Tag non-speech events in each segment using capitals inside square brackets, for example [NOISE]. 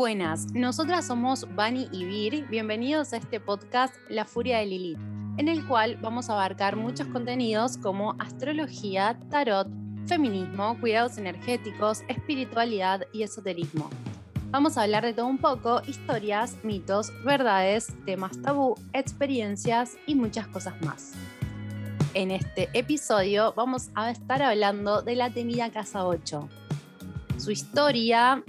Buenas, nosotras somos Bani y Vir. Bienvenidos a este podcast La Furia de Lilith, en el cual vamos a abarcar muchos contenidos como astrología, tarot, feminismo, cuidados energéticos, espiritualidad y esoterismo. Vamos a hablar de todo un poco, historias, mitos, verdades, temas tabú, experiencias y muchas cosas más. En este episodio vamos a estar hablando de la temida Casa 8, su historia,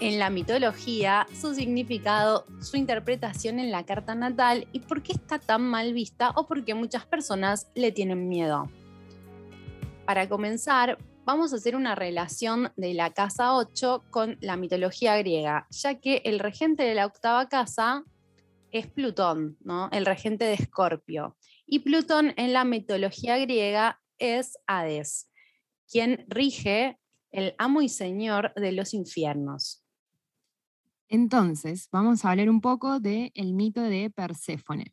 en la mitología, su significado, su interpretación en la carta natal y por qué está tan mal vista o por qué muchas personas le tienen miedo. Para comenzar, vamos a hacer una relación de la casa 8 con la mitología griega, ya que el regente de la octava casa es Plutón, ¿no? el regente de Escorpio. Y Plutón en la mitología griega es Hades, quien rige el amo y señor de los infiernos. Entonces, vamos a hablar un poco del el mito de Perséfone.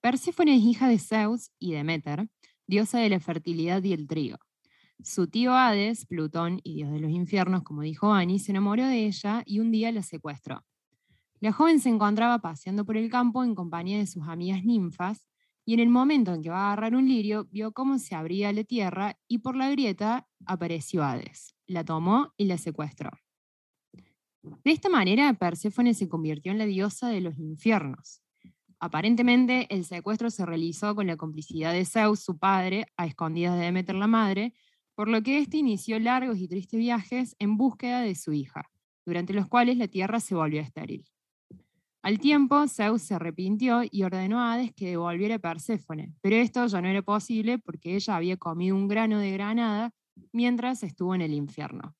Perséfone es hija de Zeus y Demeter, diosa de la fertilidad y el trigo. Su tío Hades, Plutón y dios de los infiernos, como dijo Annie, se enamoró de ella y un día la secuestró. La joven se encontraba paseando por el campo en compañía de sus amigas ninfas y en el momento en que va a agarrar un lirio vio cómo se abría la tierra y por la grieta apareció Hades. La tomó y la secuestró. De esta manera, Perséfone se convirtió en la diosa de los infiernos. Aparentemente, el secuestro se realizó con la complicidad de Zeus, su padre, a escondidas de Demeter la madre, por lo que éste inició largos y tristes viajes en búsqueda de su hija, durante los cuales la tierra se volvió estéril. Al tiempo, Zeus se arrepintió y ordenó a Hades que devolviera a Perséfone, pero esto ya no era posible porque ella había comido un grano de granada mientras estuvo en el infierno.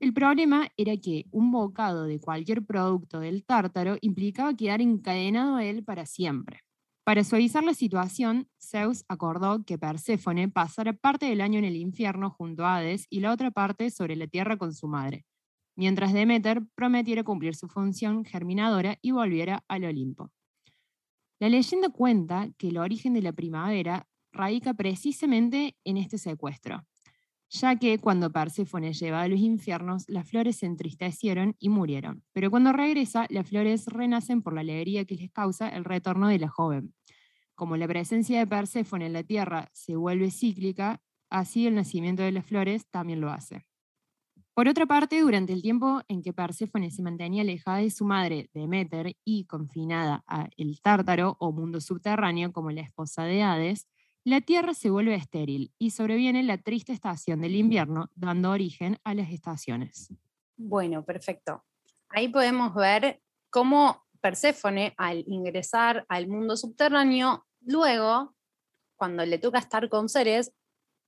El problema era que un bocado de cualquier producto del tártaro implicaba quedar encadenado a él para siempre. Para suavizar la situación, Zeus acordó que Perséfone pasara parte del año en el infierno junto a Hades y la otra parte sobre la tierra con su madre, mientras Demeter prometiera cumplir su función germinadora y volviera al Olimpo. La leyenda cuenta que el origen de la primavera radica precisamente en este secuestro, ya que cuando Perséfone lleva a los infiernos, las flores se entristecieron y murieron. Pero cuando regresa, las flores renacen por la alegría que les causa el retorno de la joven. Como la presencia de Perséfone en la tierra se vuelve cíclica, así el nacimiento de las flores también lo hace. Por otra parte, durante el tiempo en que Perséfone se mantenía alejada de su madre, Demeter, y confinada a el Tártaro o mundo subterráneo como la esposa de Hades, la Tierra se vuelve estéril y sobreviene la triste estación del invierno, dando origen a las estaciones. Bueno, perfecto. Ahí podemos ver cómo Perséfone, al ingresar al mundo subterráneo, luego, cuando le toca estar con seres,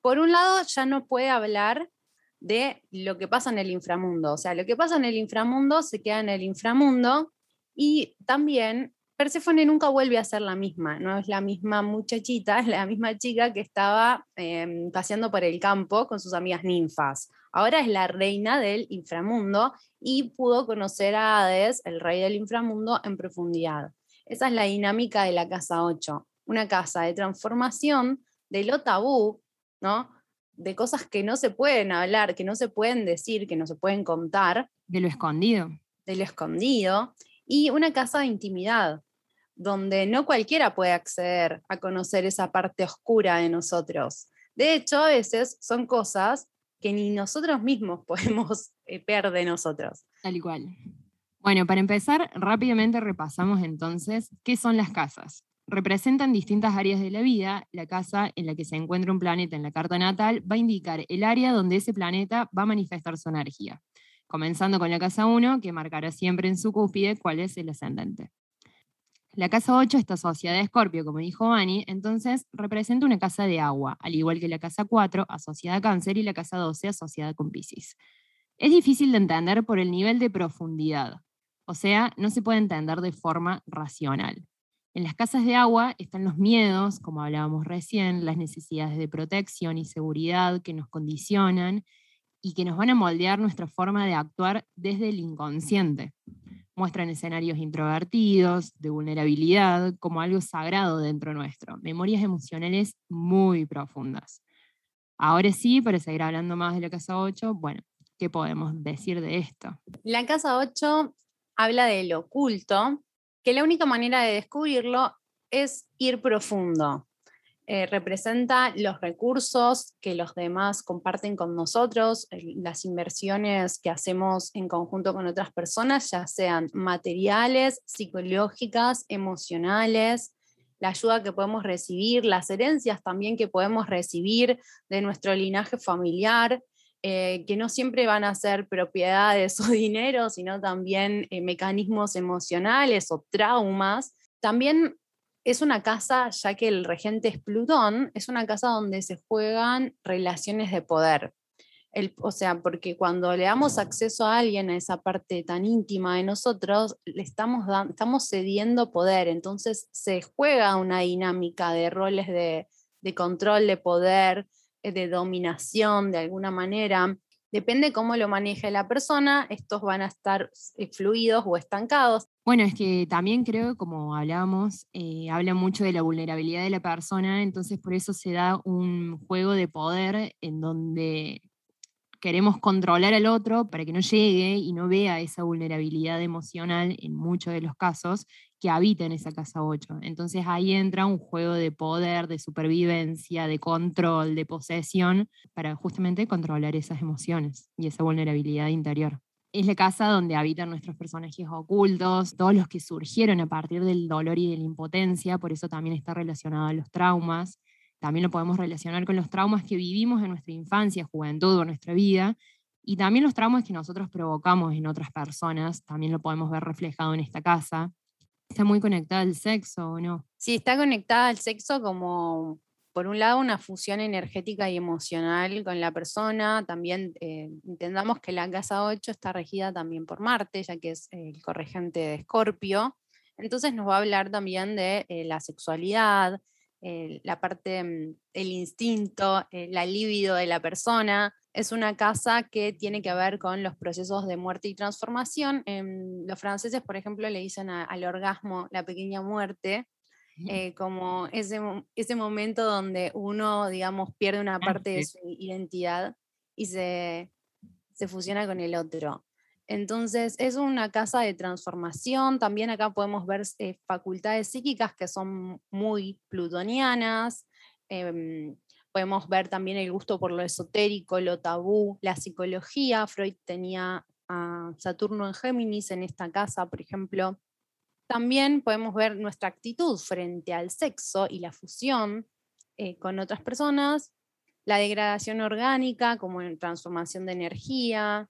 por un lado ya no puede hablar de lo que pasa en el inframundo. O sea, lo que pasa en el inframundo se queda en el inframundo y también Perséfone nunca vuelve a ser la misma, no es la misma muchachita, es [LAUGHS] la misma chica que estaba em, paseando por el campo con sus amigas ninfas. Ahora es la reina del inframundo y pudo conocer a Hades, el rey del inframundo, en profundidad. Esa es la dinámica de la casa 8, una casa de transformación de lo tabú, ¿no? De cosas que no se pueden hablar, que no se pueden decir, que no se pueden contar. De lo escondido. De lo escondido. Y una casa de intimidad, donde no cualquiera puede acceder a conocer esa parte oscura de nosotros. De hecho, a veces son cosas que ni nosotros mismos [LAUGHS] podemos eh, ver de nosotros. Tal igual. Bueno, para empezar, rápidamente repasamos entonces qué son las casas. Representan distintas áreas de la vida. La casa en la que se encuentra un planeta en la carta natal va a indicar el área donde ese planeta va a manifestar su energía. Comenzando con la casa 1, que marcará siempre en su cúspide cuál es el ascendente. La casa 8 está asociada a Escorpio, como dijo Vani, entonces representa una casa de agua, al igual que la casa 4 asociada a Cáncer y la casa 12 asociada con Pisces. Es difícil de entender por el nivel de profundidad, o sea, no se puede entender de forma racional. En las casas de agua están los miedos, como hablábamos recién, las necesidades de protección y seguridad que nos condicionan y que nos van a moldear nuestra forma de actuar desde el inconsciente muestran escenarios introvertidos, de vulnerabilidad, como algo sagrado dentro nuestro, memorias emocionales muy profundas. Ahora sí, para seguir hablando más de la casa 8, bueno, ¿Qué podemos decir de esto? La casa 8 habla del oculto, que la única manera de descubrirlo es ir profundo. Eh, representa los recursos que los demás comparten con nosotros, las inversiones que hacemos en conjunto con otras personas, ya sean materiales, psicológicas, emocionales, la ayuda que podemos recibir, las herencias también que podemos recibir de nuestro linaje familiar, eh, que no siempre van a ser propiedades [LAUGHS] o dinero, sino también eh, mecanismos emocionales o traumas. También es una casa, ya que el regente es Plutón, es una casa donde se juegan relaciones de poder. o sea, porque cuando le damos acceso a alguien a esa parte tan íntima de nosotros, le estamos, estamos cediendo poder. Entonces se juega una dinámica de roles de, de control, de poder, eh, de dominación de alguna manera. Depende cómo lo maneje la persona, estos van a estar eh, fluidos o estancados. Bueno, es que también creo, como hablábamos, eh, habla mucho de la vulnerabilidad de la persona, entonces por eso se da un juego de poder en donde queremos controlar al otro para que no llegue y no vea esa vulnerabilidad emocional en muchos de los casos que habita en esa casa 8. Entonces ahí entra un juego de poder, de supervivencia, de control, de posesión, para justamente controlar esas emociones y esa vulnerabilidad interior. Es la casa donde habitan nuestros personajes ocultos, todos los que surgieron a partir del dolor y de la impotencia, por eso también está relacionado a los traumas. También lo podemos relacionar con los traumas que vivimos en nuestra infancia, juventud o nuestra vida, y también los traumas que nosotros provocamos en otras personas, también lo podemos ver reflejado en esta casa. ¿Está muy conectada al sexo o no? Sí, está conectada al sexo como, por un lado, una fusión energética y emocional con la persona. También eh, entendamos que la casa 8 está regida también por Marte, ya que es el corregente de Escorpio. Entonces nos va a hablar también de eh, la sexualidad, eh, la parte, mm, el instinto, la libido de la persona es una casa que tiene que ver con los procesos de muerte y transformación. los franceses, por ejemplo, le dicen al orgasmo la pequeña muerte, eh, como ese, ese momento donde uno, digamos, pierde una parte de su identidad y se, se fusiona con el otro. Entonces, es una casa de transformación. También acá podemos ver eh, facultades psíquicas que son muy plutonianas. Em, Podemos ver también el gusto por lo esotérico, lo tabú, la psicología. Freud tenía a Saturno en Géminis en esta casa, por ejemplo. También podemos ver nuestra actitud frente al sexo y la fusión eh, con otras personas, la degradación orgánica como en transformación de energía,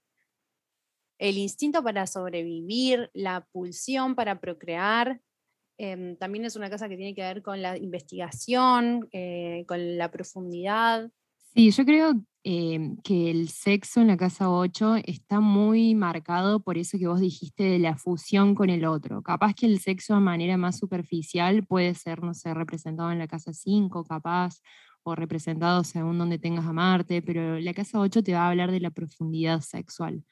el instinto para sobrevivir, la pulsión para procrear, Em, también es una casa que tiene que ver con la investigación, eh, con la profundidad. Sí, yo creo em, que el sexo en la casa 8 está muy marcado por eso que vos dijiste de la fusión con el otro. Capaz que el sexo de manera más superficial puede ser, no sé, representado en la casa 5, capaz, o representado según donde tengas a Marte, pero la casa 8 te va a hablar de la profundidad sexual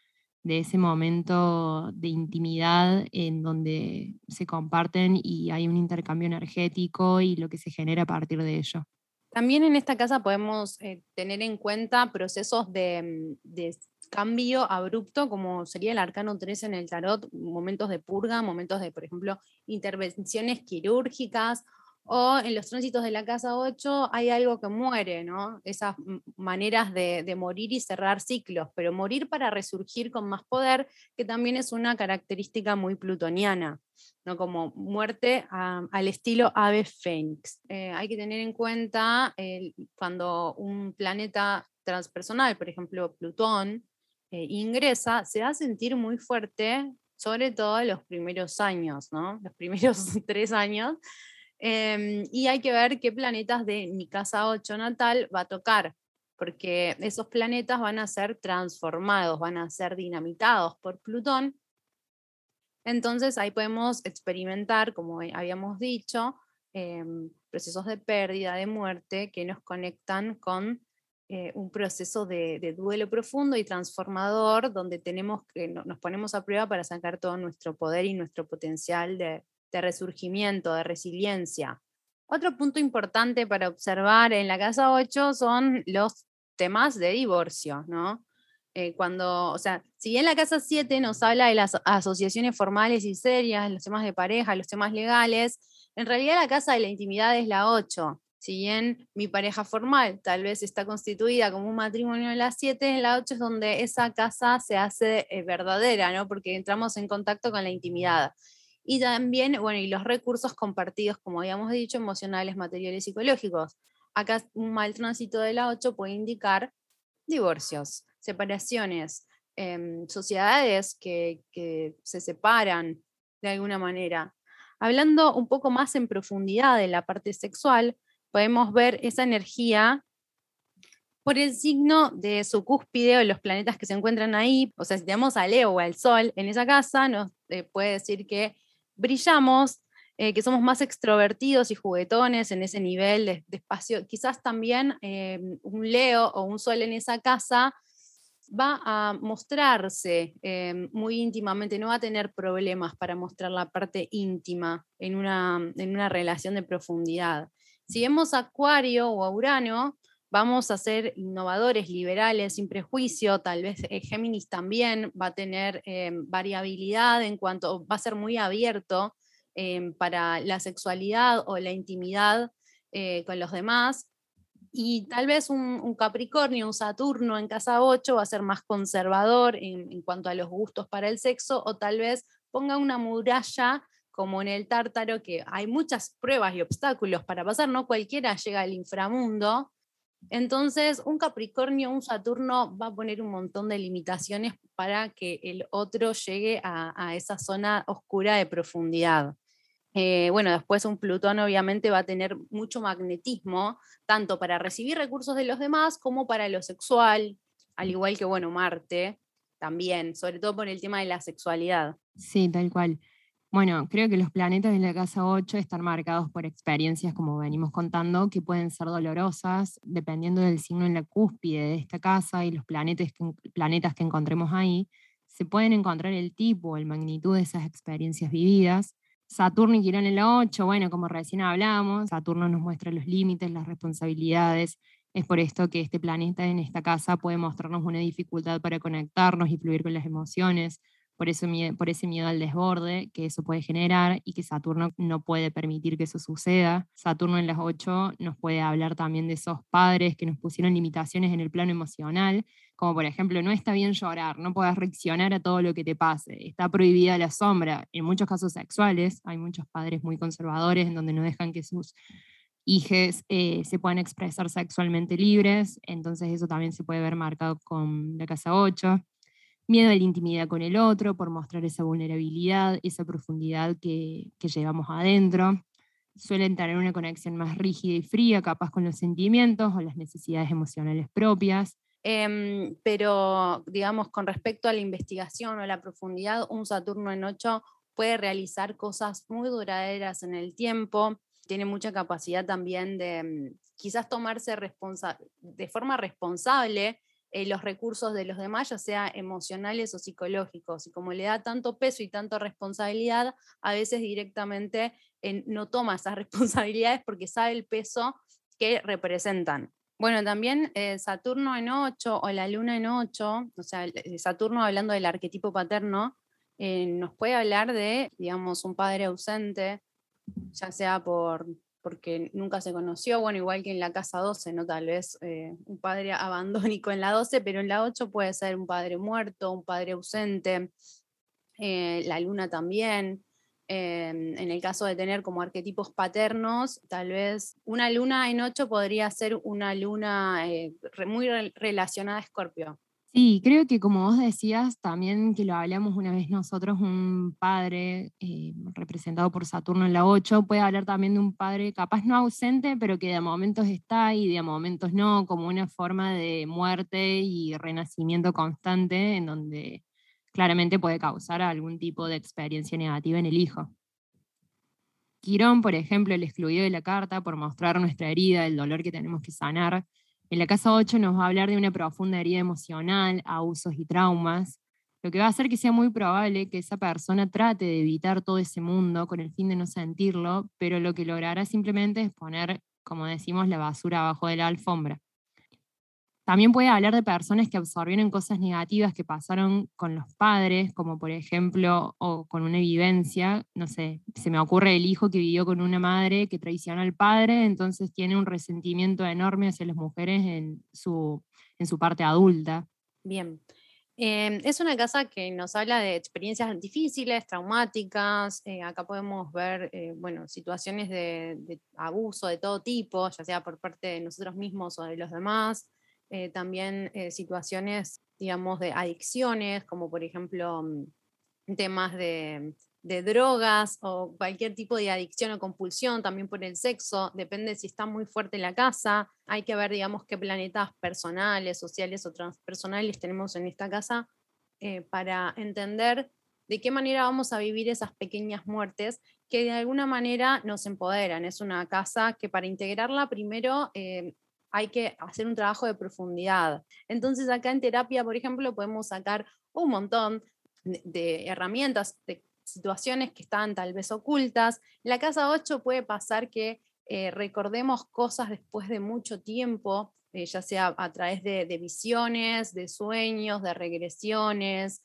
de ese momento de intimidad en donde se comparten y hay un intercambio energético y lo que se genera a partir de ello. También en esta casa podemos eh, tener en cuenta procesos de, mm, de, cambio abrupto, como sería el arcano 3 en el tarot, momentos de purga, momentos de, por ejemplo, intervenciones quirúrgicas o en los tránsitos de la casa 8 hay algo que muere, ¿no? Esas maneras de, morir y cerrar ciclos, pero morir para resurgir con más poder, que también es una característica muy plutoniana, ¿no? Como muerte al estilo ave fénix. Eh, hay que tener en cuenta cuando un planeta transpersonal, por ejemplo Plutón, eh, ingresa, se va a sentir muy fuerte, sobre todo los primeros años, ¿no? Los primeros [LAUGHS] tres años Em, y hay que ver qué planetas de mi casa 8 natal va a tocar, porque esos planetas van a ser transformados, van a ser dinamitados por Plutón. Entonces ahí podemos experimentar, como habíamos dicho, em, procesos de pérdida, de muerte, que nos conectan con eh, un proceso de, duelo profundo y transformador, donde tenemos que nos ponemos a prueba para sacar todo nuestro poder y nuestro potencial de, de resurgimiento, de resiliencia. Otro punto importante para observar en la casa 8 son los temas de divorcio, ¿no? Eh, cuando, o sea, si bien la casa 7 nos habla de las asociaciones formales y serias, los temas de pareja, los temas legales, en realidad la casa de la intimidad es la 8. Si bien mi pareja formal tal vez está constituida como un matrimonio en la 7, en la 8 es donde esa casa se hace eh, verdadera, ¿no? Porque entramos en contacto con la intimidad. Y también, bueno, y los recursos compartidos, como habíamos dicho, emocionales, materiales, psicológicos. Acá un mal tránsito de la 8 puede indicar divorcios, separaciones, em, sociedades que, que se separan de alguna manera. Hablando un poco más en profundidad de la parte sexual, podemos ver esa energía por el signo de su cúspide o los planetas que se encuentran ahí. O sea, si tenemos a Leo o al Sol en esa casa, nos eh, puede decir que brillamos, eh, que somos más extrovertidos y juguetones en ese nivel de, espacio. Quizás también eh, un Leo o un Sol en esa casa va a mostrarse muy íntimamente, no va a tener problemas para mostrar la parte íntima en una, en una relación de profundidad. Si vemos Acuario o Urano, vamos a ser innovadores, liberales, sin prejuicio, tal vez eh, Géminis también va a tener em, variabilidad en cuanto, va a ser muy abierto em, para la sexualidad o la intimidad eh, con los demás. Y tal vez un, Capricornio, un Saturno en casa 8 va a ser más conservador en, en cuanto a los gustos para el sexo o tal vez ponga una muralla como en el tártaro, que hay muchas pruebas y obstáculos para pasar, no cualquiera llega al inframundo. Entonces, un Capricornio, un Saturno va a poner un montón de limitaciones para que el otro llegue a, esa zona oscura de profundidad. Eh, bueno, después un Plutón obviamente va a tener mucho magnetismo, tanto para recibir recursos de los demás como para lo sexual, al igual que, bueno, Marte también, sobre todo por el tema de la sexualidad. Sí, tal cual. Bueno, creo que los planetas de la casa 8 están marcados por experiencias, como venimos contando, que pueden ser dolorosas, dependiendo del signo en la cúspide de esta casa y los planetas que, planetas que encontremos ahí. Se pueden encontrar el tipo, el magnitud de esas experiencias vividas. Saturno y Quirón en la 8, bueno, como recién hablamos, Saturno nos muestra los límites, las responsabilidades. Es por esto que este planeta en esta casa puede mostrarnos una dificultad para conectarnos y fluir con las emociones, por, eso, por ese miedo al desborde que eso puede generar y que Saturno no puede permitir que eso suceda. Saturno en las 8 nos puede hablar también de esos padres que nos pusieron limitaciones en el plano emocional, como por ejemplo, no está bien llorar, no puedes reaccionar a todo lo que te pase, está prohibida la sombra. En muchos casos sexuales, hay muchos padres muy conservadores en donde no dejan que sus hijos eh, se puedan expresar sexualmente libres, entonces eso también se puede ver marcado con la casa 8 miedo a la intimidad con el otro, por mostrar esa vulnerabilidad, esa profundidad que, llevamos adentro. Suelen tener una conexión más rígida y fría, capaz con los sentimientos o las necesidades emocionales propias. Em, pero, digamos, con respecto a la investigación o la profundidad, un Saturno en 8 puede realizar cosas muy duraderas en el tiempo, tiene mucha capacidad también de mm, quizás tomarse de forma responsable eh, los recursos de los demás, ya sea emocionales o psicológicos. Y como le da tanto peso y tanta responsabilidad, a veces directamente eh, no toma esas [LAUGHS] responsabilidades porque sabe el peso que representan. Bueno, también eh, Saturno en 8 o la Luna en 8, o sea, Saturno hablando del arquetipo paterno, nos puede hablar de, digamos, un padre ausente, ya sea por porque nunca se conoció, bueno, igual que en la casa 12, ¿no? Tal vez eh, un padre [LAUGHS] abandónico en la 12, pero en la 8 puede ser un padre muerto, un padre ausente, eh, la luna también. Em, en el caso de tener como arquetipos paternos, tal vez una luna en 8 podría ser una luna eh, muy relacionada a Escorpio. Sí, creo que como vos decías, también que lo hablamos una vez nosotros, un padre eh, representado por Saturno en la 8, puede hablar también de un padre capaz no ausente, pero que de momentos está y de momentos no, como una forma de muerte y renacimiento constante en donde claramente puede causar algún tipo de experiencia negativa en el hijo. Quirón, por ejemplo, el excluido de la carta por mostrar nuestra herida, el dolor que tenemos que sanar, en la casa 8 nos va a hablar de una profunda herida emocional, abusos y traumas, lo que va a hacer que sea muy probable que esa persona trate de evitar todo ese mundo con el fin de no sentirlo, pero lo que logrará simplemente es poner, como decimos, la basura abajo de la alfombra. También puede hablar de personas que absorbieron cosas negativas que pasaron con los padres, como por ejemplo, o con una vivencia, no sé, se me ocurre el hijo que vivió con una madre que traicionó al padre, entonces tiene un resentimiento enorme hacia las mujeres en su, en su parte adulta. Bien. Em, es una casa que nos habla de experiencias difíciles, traumáticas. Eh, acá podemos ver eh, bueno, situaciones de, de, abuso de todo tipo, ya sea por parte de nosotros mismos o de los demás. Eh, también eh, situaciones, digamos, de adicciones, como por ejemplo mm, temas de, drogas o cualquier tipo de adicción o compulsión, también por el sexo, depende si está muy fuerte la casa, hay que ver, digamos, qué planetas personales, sociales o transpersonales tenemos en esta casa eh, para entender de qué manera vamos a vivir esas pequeñas muertes que de alguna manera nos empoderan. Es una casa que para integrarla primero hay que hacer un trabajo de profundidad. Entonces acá en terapia, por ejemplo, podemos sacar un montón de, herramientas, de situaciones que están tal vez ocultas. En la casa 8 puede pasar que eh, recordemos cosas después de mucho tiempo, eh, ya sea a través de, visiones, de sueños, de regresiones,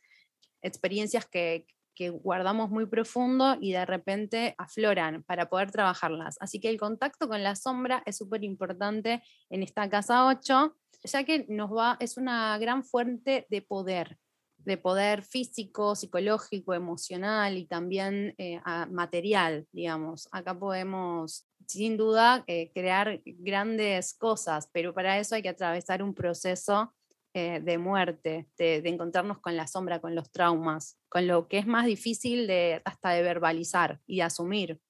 experiencias que, que guardamos muy profundo y de repente afloran para poder trabajarlas. Así que el contacto con la sombra es súper importante en esta casa 8, ya que nos va, es una gran fuente de poder, de poder físico, psicológico, emocional y también eh, material, digamos. Acá podemos, sin duda, eh, crear grandes cosas, pero para eso hay que atravesar un proceso eh, de muerte, de, encontrarnos con la sombra, con los traumas, con lo que es más difícil de, hasta de verbalizar y de asumir.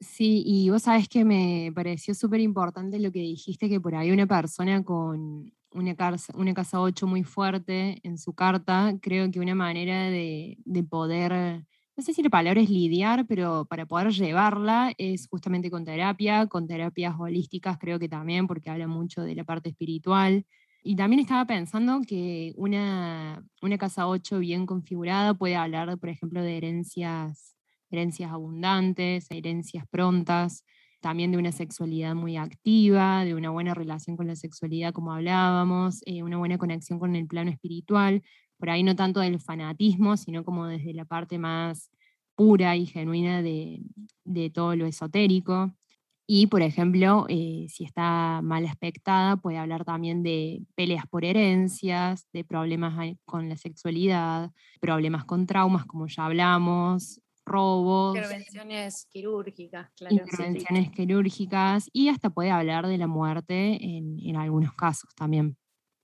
Sí, y vos sabés que me pareció súper importante lo que dijiste, que por ahí una persona con una casa, una casa 8 muy fuerte en su carta, creo que una manera de, de poder, no sé si la palabra es lidiar, pero para poder llevarla es justamente con terapia, con terapias holísticas creo que también, porque habla mucho de la parte espiritual, y también estaba pensando que una, una casa 8 bien configurada puede hablar, por ejemplo, de herencias, herencias abundantes, herencias prontas, también de una sexualidad muy activa, de una buena relación con la sexualidad, como hablábamos, eh, una buena conexión con el plano espiritual, por ahí no tanto del fanatismo, sino como desde la parte más pura y genuina de, de todo lo esotérico. Y, por ejemplo, eh, si está mal aspectada, puede hablar también de peleas por herencias, de problemas con la sexualidad, problemas con traumas, como ya hablamos, robos. Intervenciones quirúrgicas, claro. Intervenciones quirúrgicas y hasta puede hablar de la muerte en, en algunos casos también.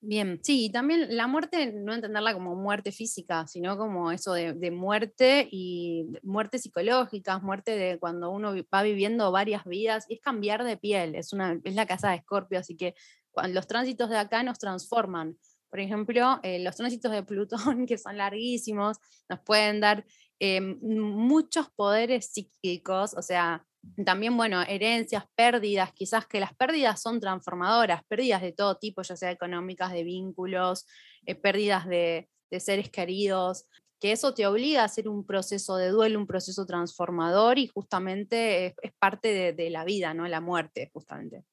Bien, sí, y también la muerte, no entenderla como muerte física, sino como eso de, muerte y muerte psicológica, muerte de cuando uno va viviendo varias vidas, y es cambiar de piel, es, una, es la casa de Escorpio, así que cuando los tránsitos de acá nos transforman. Por ejemplo, eh, los tránsitos de Plutón, [LAUGHS] que son larguísimos, nos pueden dar eh, muchos poderes psíquicos, o sea, también, bueno, herencias, pérdidas, quizás que las pérdidas son transformadoras, pérdidas de todo tipo, ya sea económicas, de vínculos, eh, pérdidas de, seres queridos, que eso te obliga a hacer un proceso de duelo, un proceso transformador y justamente es, parte de, de, la vida, ¿no? La muerte, justamente.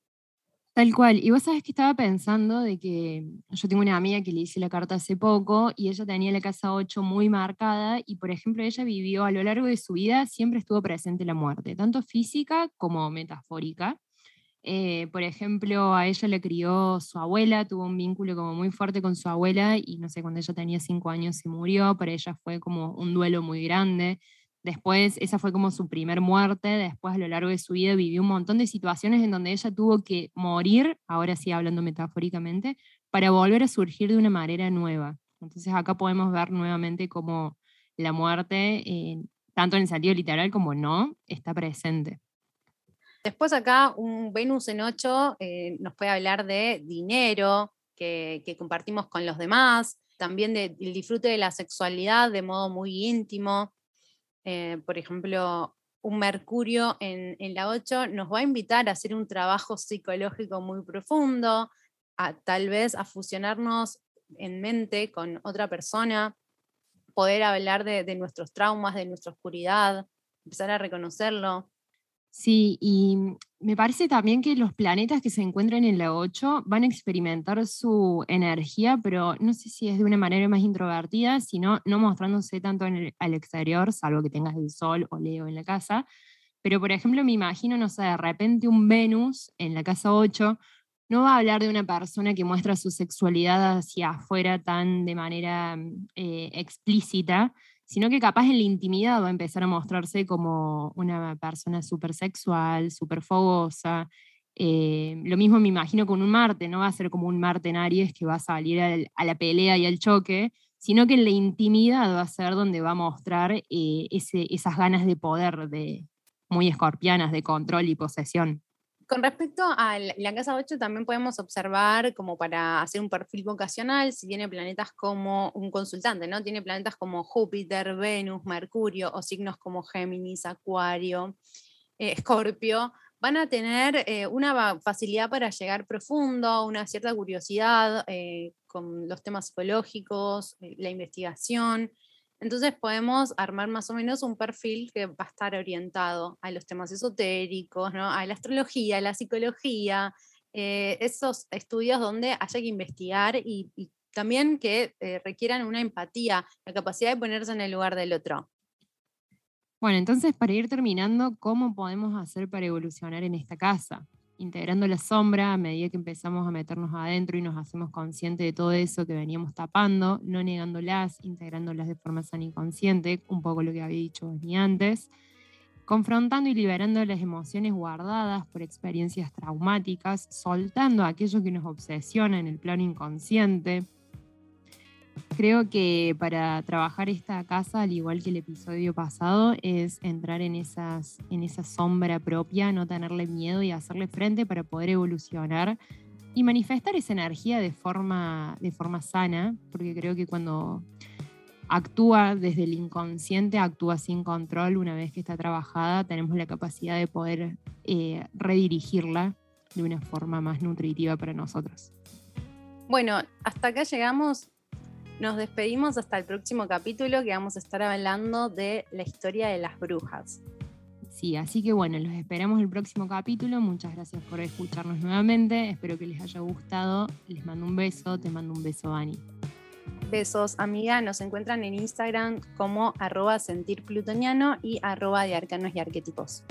Tal cual. Y vos sabés que estaba pensando de que yo tengo una amiga que le hice la carta hace poco y ella tenía la casa 8 muy marcada y, por ejemplo, ella vivió a lo largo de su vida, siempre estuvo presente la muerte, tanto física como metafórica. Eh, por ejemplo, a ella le crió su abuela, tuvo un vínculo como muy fuerte con su abuela y no sé, cuando ella tenía cinco años se murió, para ella fue como un duelo muy grande. Después, esa fue como su primer muerte. Después, a lo largo de su vida, vivió un montón de situaciones en donde ella tuvo que morir, ahora sí hablando metafóricamente, para volver a surgir de una manera nueva. Entonces, acá podemos ver nuevamente cómo la muerte, tanto en el sentido literal como no, está presente. Después, acá, un Venus en 8 eh, nos puede hablar de dinero que, que compartimos con los demás, también del disfrute de la sexualidad de modo muy íntimo eh, por ejemplo, un Mercurio en, la 8 nos va a invitar a hacer un trabajo psicológico muy profundo, a tal vez a fusionarnos en mente con otra persona, poder hablar de, nuestros traumas, de nuestra oscuridad, empezar a reconocerlo. Sí, y me parece también que los planetas que se encuentran en la 8 van a experimentar su energía, pero no sé si es de una manera más introvertida, sino no mostrándose tanto en al exterior, salvo que tengas el Sol o Leo en la casa. Pero, por ejemplo, me imagino, no sé, de repente un Venus en la casa 8 no va a hablar de una persona que muestra su sexualidad hacia afuera tan de manera eh, explícita, sino que capaz en la intimidad va a empezar a mostrarse como una persona súper sexual, súper fogosa. Eh, lo mismo me imagino con un Marte, no va a ser como un Marte en Aries que va a salir a la pelea y al choque, sino que en la intimidad va a ser donde va a mostrar eh, esas ganas de poder, de, muy escorpianas, de control y posesión. Con respecto a la casa 8, también podemos observar como para hacer un perfil vocacional, si tiene planetas como un consultante, ¿no? Tiene planetas como Júpiter, Venus, Mercurio o signos como Géminis, Acuario, eh, Escorpio, van a tener eh, una facilidad para llegar profundo, una cierta curiosidad eh, con los temas psicológicos, la investigación, entonces podemos armar más o menos un perfil que va a estar orientado a los temas esotéricos, a la astrología, a la psicología, eh, esos estudios donde haya que investigar y, también que eh, requieran una empatía, la capacidad de ponerse en el lugar del otro. Bueno, entonces para ir terminando, ¿cómo podemos hacer para evolucionar en esta casa? Integrando la sombra a medida que empezamos a meternos adentro y nos hacemos conscientes de todo eso que veníamos tapando, no negándolas, integrándolas de forma sana y consciente, un poco lo que había dicho ni antes, confrontando y liberando las emociones guardadas por experiencias traumáticas, soltando aquello que nos obsesiona en el plano inconsciente, Creo que para trabajar esta casa, al igual que el episodio pasado, es entrar en, esas, en esa sombra propia, no tenerle miedo y hacerle frente para poder evolucionar y manifestar esa energía de forma, de forma sana, porque creo que cuando actúa desde el inconsciente, actúa sin control, una vez que está trabajada, tenemos la capacidad de poder eh, redirigirla de una forma más nutritiva para nosotros. Bueno, hasta acá llegamos. Nos despedimos hasta el próximo capítulo que vamos a estar hablando de la historia de las brujas. Sí, así que bueno, los esperamos el próximo capítulo. Muchas gracias por escucharnos nuevamente. Espero que les haya gustado. Les mando un beso. Te mando un beso, Ani. Besos, amiga. Nos encuentran en Instagram como arroba sentirplutoniano y arroba de arcanos y arquetipos.